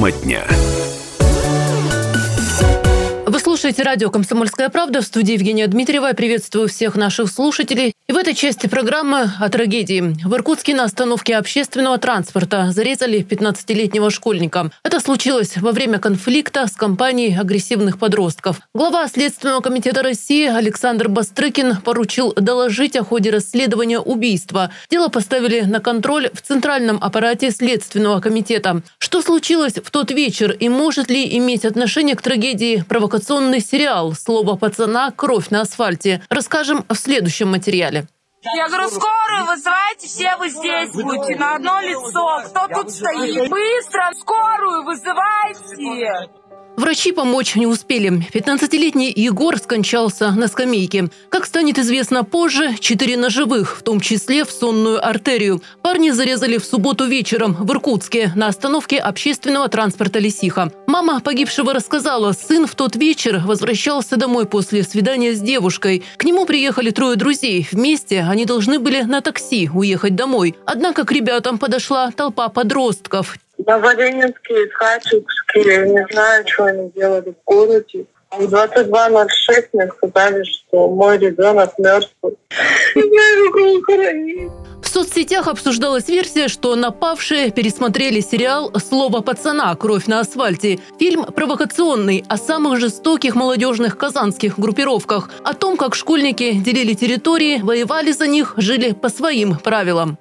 Тема дня. Слушаете радио «Комсомольская правда» в студии Евгения Дмитриева. Приветствую всех наших слушателей. И в этой части программы о трагедии. В Иркутске на остановке общественного транспорта зарезали 15-летнего школьника. Это случилось во время конфликта с компанией агрессивных подростков. Глава Следственного комитета России Александр Бастрыкин поручил доложить о ходе расследования убийства. Дело поставили на контроль в Центральном аппарате Следственного комитета. Что случилось в тот вечер и может ли иметь отношение к трагедии провокационный сериал «Слово пацана. Кровь на асфальте» расскажем в следующем материале. Я говорю, скорую вызывайте, все вы здесь будете, на одно лицо. Кто тут стоит? Быстро, скорую вызывайте. Врачи помочь не успели. 15-летний Егор скончался на скамейке. Как станет известно позже, четыре ножевых, в том числе в сонную артерию. Парни зарезали в субботу вечером в Иркутске на остановке общественного транспорта «Лисиха». Мама погибшего рассказала, сын в тот вечер возвращался домой после свидания с девушкой. К нему приехали трое друзей. Вместе они должны были на такси уехать домой. Однако к ребятам подошла толпа подростков. Новоленинские, Хачикские, не знаю, что они делали в городе. В 22.06 мне сказали, что мой ребенок мертвый. Не знаю, как его хоронить. В соцсетях обсуждалась версия, что напавшие пересмотрели сериал «Слово пацана. Кровь на асфальте». Фильм провокационный о самых жестоких молодежных казанских группировках, о том, как школьники делили территории, воевали за них, жили по своим правилам.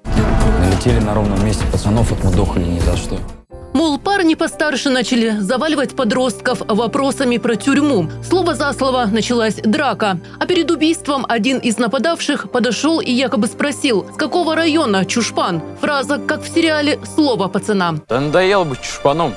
Налетели на ровном месте пацанов, отмудохали ни за что. Мол, парни постарше начали заваливать подростков вопросами про тюрьму. Слово за слово началась драка. А перед убийством один из нападавших подошел и якобы спросил, с какого района чушпан. Фраза, как в сериале «Слово пацана». Да надоело быть чушпаном.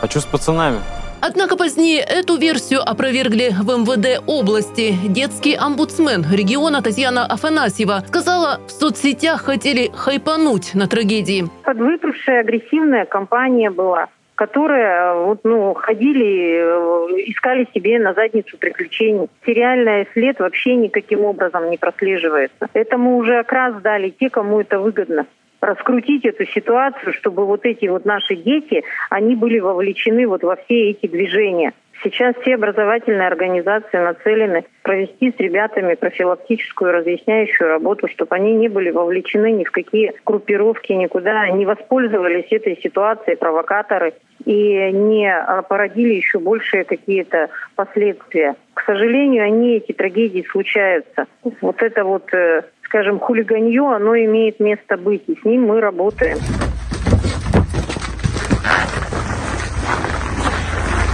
Хочу с пацанами. Однако позднее эту версию опровергли в МВД области. Детский омбудсмен региона Татьяна Афанасьева сказала, в соцсетях хотели хайпануть на трагедии. подвыпившая агрессивная компания была, которая э, вот, ну, ходили, э, искали себе на задницу приключений. Сериальный след вообще никаким образом не прослеживается. Этому уже окрас дали те, кому это выгодно раскрутить эту ситуацию, чтобы вот эти вот наши дети, они были вовлечены вот во все эти движения. Сейчас все образовательные организации нацелены провести с ребятами профилактическую разъясняющую работу, чтобы они не были вовлечены ни в какие группировки, никуда, не воспользовались этой ситуацией провокаторы и не а, породили еще большие какие-то последствия. К сожалению, они, эти трагедии случаются. Вот это вот, э, скажем, хулиганье, оно имеет место быть, и с ним мы работаем.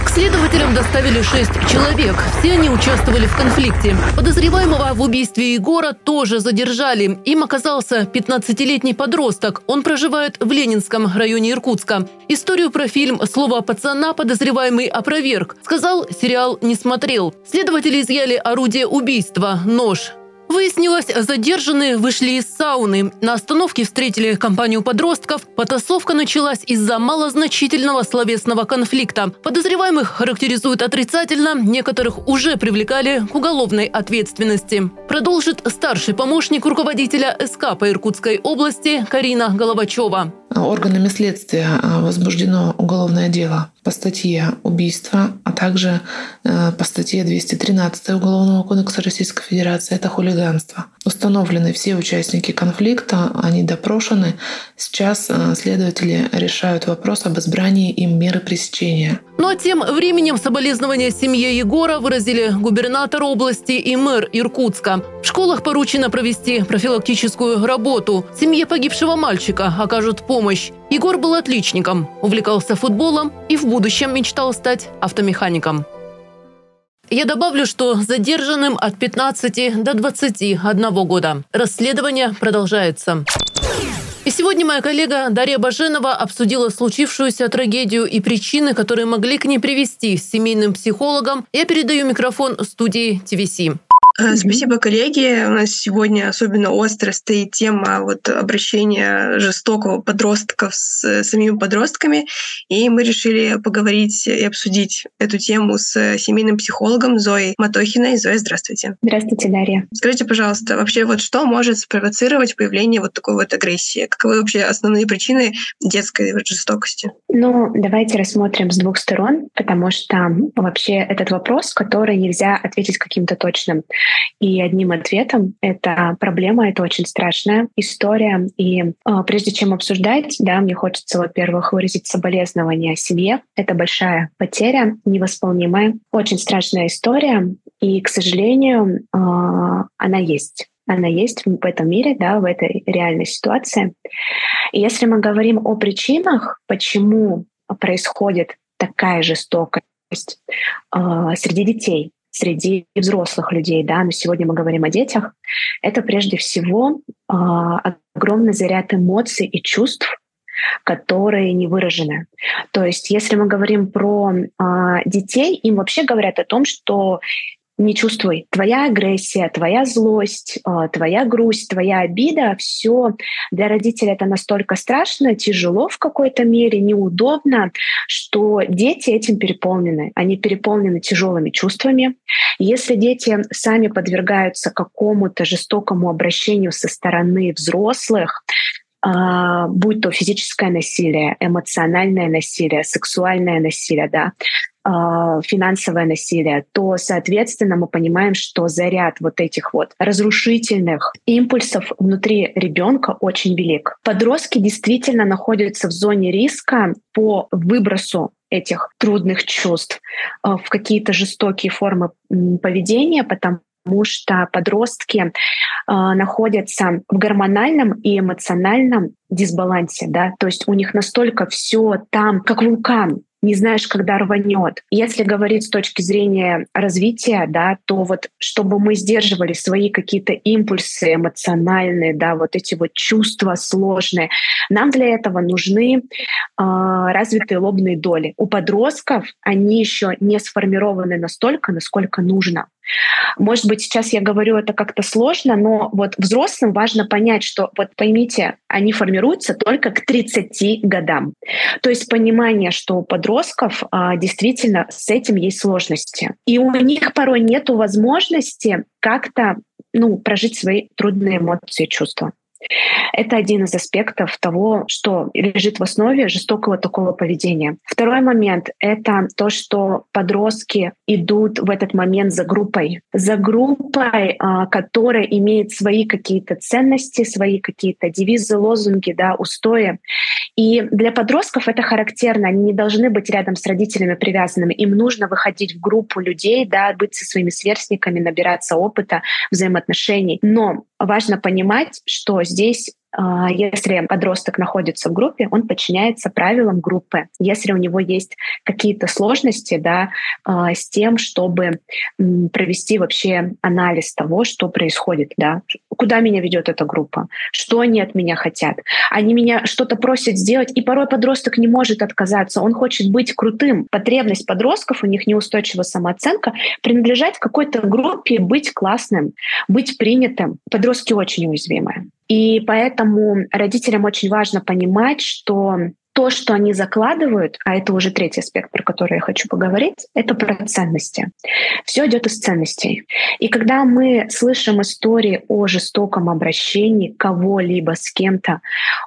Следователям доставили шесть человек. Все они участвовали в конфликте. Подозреваемого в убийстве Егора тоже задержали. Им оказался 15-летний подросток. Он проживает в Ленинском районе Иркутска. Историю про фильм «Слово пацана» подозреваемый опроверг. Сказал, сериал не смотрел. Следователи изъяли орудие убийства – нож. Выяснилось, задержанные вышли из сауны. На остановке встретили компанию подростков. Потасовка началась из-за малозначительного словесного конфликта. Подозреваемых характеризуют отрицательно, некоторых уже привлекали к уголовной ответственности. Продолжит старший помощник руководителя СК по Иркутской области Карина Головачева. Органами следствия а, возбуждено уголовное дело по статье убийства, а также э, по статье 213 Уголовного кодекса Российской Федерации. Это хулиганство. Установлены все участники конфликта, они допрошены. Сейчас э, следователи решают вопрос об избрании им меры пресечения. Ну а тем временем соболезнования семье Егора выразили губернатор области и мэр Иркутска. В школах поручено провести профилактическую работу. Семье погибшего мальчика окажут помощь. Егор был отличником, увлекался футболом и в будущем мечтал стать автомехаником. Я добавлю, что задержанным от 15 до 21 года. Расследование продолжается. И сегодня моя коллега Дарья Баженова обсудила случившуюся трагедию и причины, которые могли к ней привести с семейным психологом. Я передаю микрофон студии ТВС. Mm-hmm. Спасибо, коллеги. У нас сегодня особенно остро стоит тема вот обращения жестокого подростков с самими подростками, и мы решили поговорить и обсудить эту тему с семейным психологом Зоей Матохиной. Зоя, здравствуйте. Здравствуйте, Дарья. Скажите, пожалуйста, вообще вот что может спровоцировать появление вот такой вот агрессии? Каковы вообще основные причины детской жестокости? Ну, давайте рассмотрим с двух сторон, потому что вообще этот вопрос, который нельзя ответить каким-то точным и одним ответом. Это проблема, это очень страшная история. И э, прежде чем обсуждать, да, мне хочется, во-первых, выразить соболезнования семье. Это большая потеря, невосполнимая, очень страшная история. И, к сожалению, э, она есть она есть в этом мире, да, в этой реальной ситуации. И если мы говорим о причинах, почему происходит такая жестокость э, среди детей, среди взрослых людей, да, но сегодня мы говорим о детях, это прежде всего э, огромный заряд эмоций и чувств, которые не выражены. То есть, если мы говорим про э, детей, им вообще говорят о том, что не чувствуй. Твоя агрессия, твоя злость, а, твоя грусть, твоя обида, все для родителя это настолько страшно, тяжело в какой-то мере, неудобно, что дети этим переполнены. Они переполнены тяжелыми чувствами. Если дети сами подвергаются какому-то жестокому обращению со стороны взрослых, Uh, будь то физическое насилие, эмоциональное насилие, сексуальное насилие, да, финансовое насилие, то, соответственно, мы понимаем, что заряд вот этих вот разрушительных импульсов внутри ребенка очень велик. Подростки действительно находятся в зоне риска по выбросу этих трудных чувств а, в какие-то жестокие формы поведения, потому потому что подростки э, находятся в гормональном и эмоциональном дисбалансе, да, то есть у них настолько все там, как вулкан, не знаешь, когда рванет. Если говорить с точки зрения развития, да, то вот чтобы мы сдерживали свои какие-то импульсы эмоциональные, да, вот эти вот чувства сложные, нам для этого нужны э, развитые лобные доли. У подростков они еще не сформированы настолько, насколько нужно. Может быть, сейчас я говорю это как-то сложно, но вот взрослым важно понять, что вот поймите, они формируются только к 30 годам. То есть понимание, что у подростков а, действительно с этим есть сложности. И у них порой нет возможности как-то ну, прожить свои трудные эмоции чувства. Это один из аспектов того, что лежит в основе жестокого такого поведения. Второй момент — это то, что подростки идут в этот момент за группой. За группой, а, которая имеет свои какие-то ценности, свои какие-то девизы, лозунги, да, устои. И для подростков это характерно. Они не должны быть рядом с родителями привязанными. Им нужно выходить в группу людей, да, быть со своими сверстниками, набираться опыта, взаимоотношений. Но важно понимать, что здесь а, если подросток находится в группе, он подчиняется правилам группы. Если у него есть какие-то сложности да, а, с тем, чтобы провести вообще анализ того, что происходит, да, куда меня ведет эта группа, что они от меня хотят. Они меня что-то просят сделать, и порой подросток не может отказаться, он хочет быть крутым. Потребность подростков, у них неустойчивая самооценка, принадлежать какой-то группе, быть классным, быть принятым. Подростки очень уязвимые. И поэтому родителям очень важно понимать, что то, что они закладывают, а это уже третий аспект, про который я хочу поговорить, это про ценности. Все идет из ценностей. И когда мы слышим истории о жестоком обращении кого-либо с кем-то,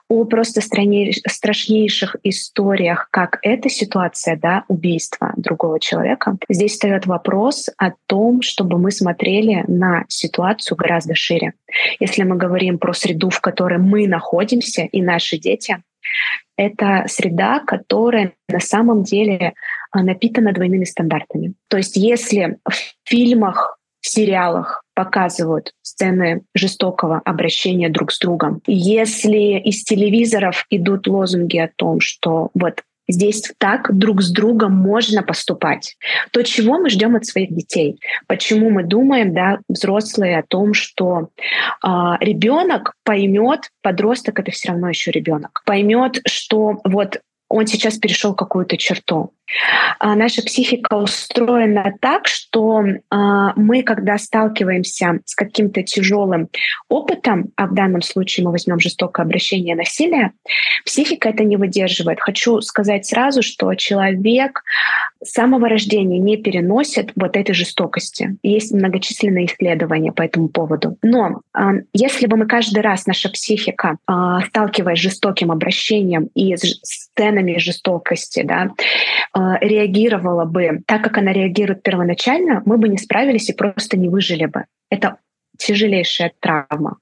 о просто страшнейших историях, как эта ситуация, да, убийства другого человека, здесь встает вопрос о том, чтобы мы смотрели на ситуацию гораздо шире. Если мы говорим про среду, в которой мы находимся, и наши дети, это среда, которая на самом деле а, напитана двойными стандартами. То есть если в фильмах, в сериалах показывают сцены жестокого обращения друг с другом, если из телевизоров идут лозунги о том, что вот Здесь так друг с другом можно поступать. То, чего мы ждем от своих детей. Почему мы думаем, да, взрослые, о том, что э, ребенок поймет, подросток это все равно еще ребенок, поймет, что вот он сейчас перешел какую-то черту. А, наша психика устроена так, что а, мы, когда сталкиваемся с каким-то тяжелым опытом, а в данном случае мы возьмем жестокое обращение насилия, психика это не выдерживает. Хочу сказать сразу, что человек с самого рождения не переносит вот этой жестокости. Есть многочисленные исследования по этому поводу. Но а, если бы мы каждый раз, наша психика, сталкиваясь с жестоким обращением и с сценами жестокости, да, реагировала бы так, как она реагирует первоначально, мы бы не справились и просто не выжили бы. Это тяжелейшая травма.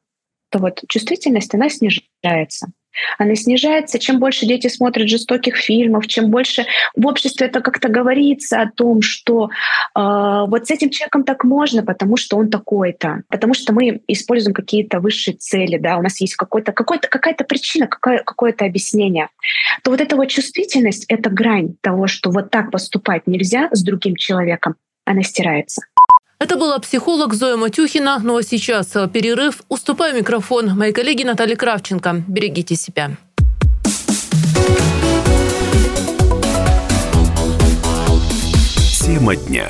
То вот чувствительность, она снижается она снижается. Чем больше дети смотрят жестоких фильмов, чем больше в обществе это как-то говорится о том, что э, вот с этим человеком так можно, потому что он такой-то, потому что мы используем какие-то высшие цели, да, у нас есть какой-то, какой-то, какая-то причина, какое, какое-то объяснение, то вот эта вот чувствительность — это грань того, что вот так поступать нельзя с другим человеком, она стирается. Это была психолог Зоя Матюхина. Ну а сейчас э, перерыв. Уступаю микрофон моей коллеге Наталье Кравченко. Берегите себя. Тема дня.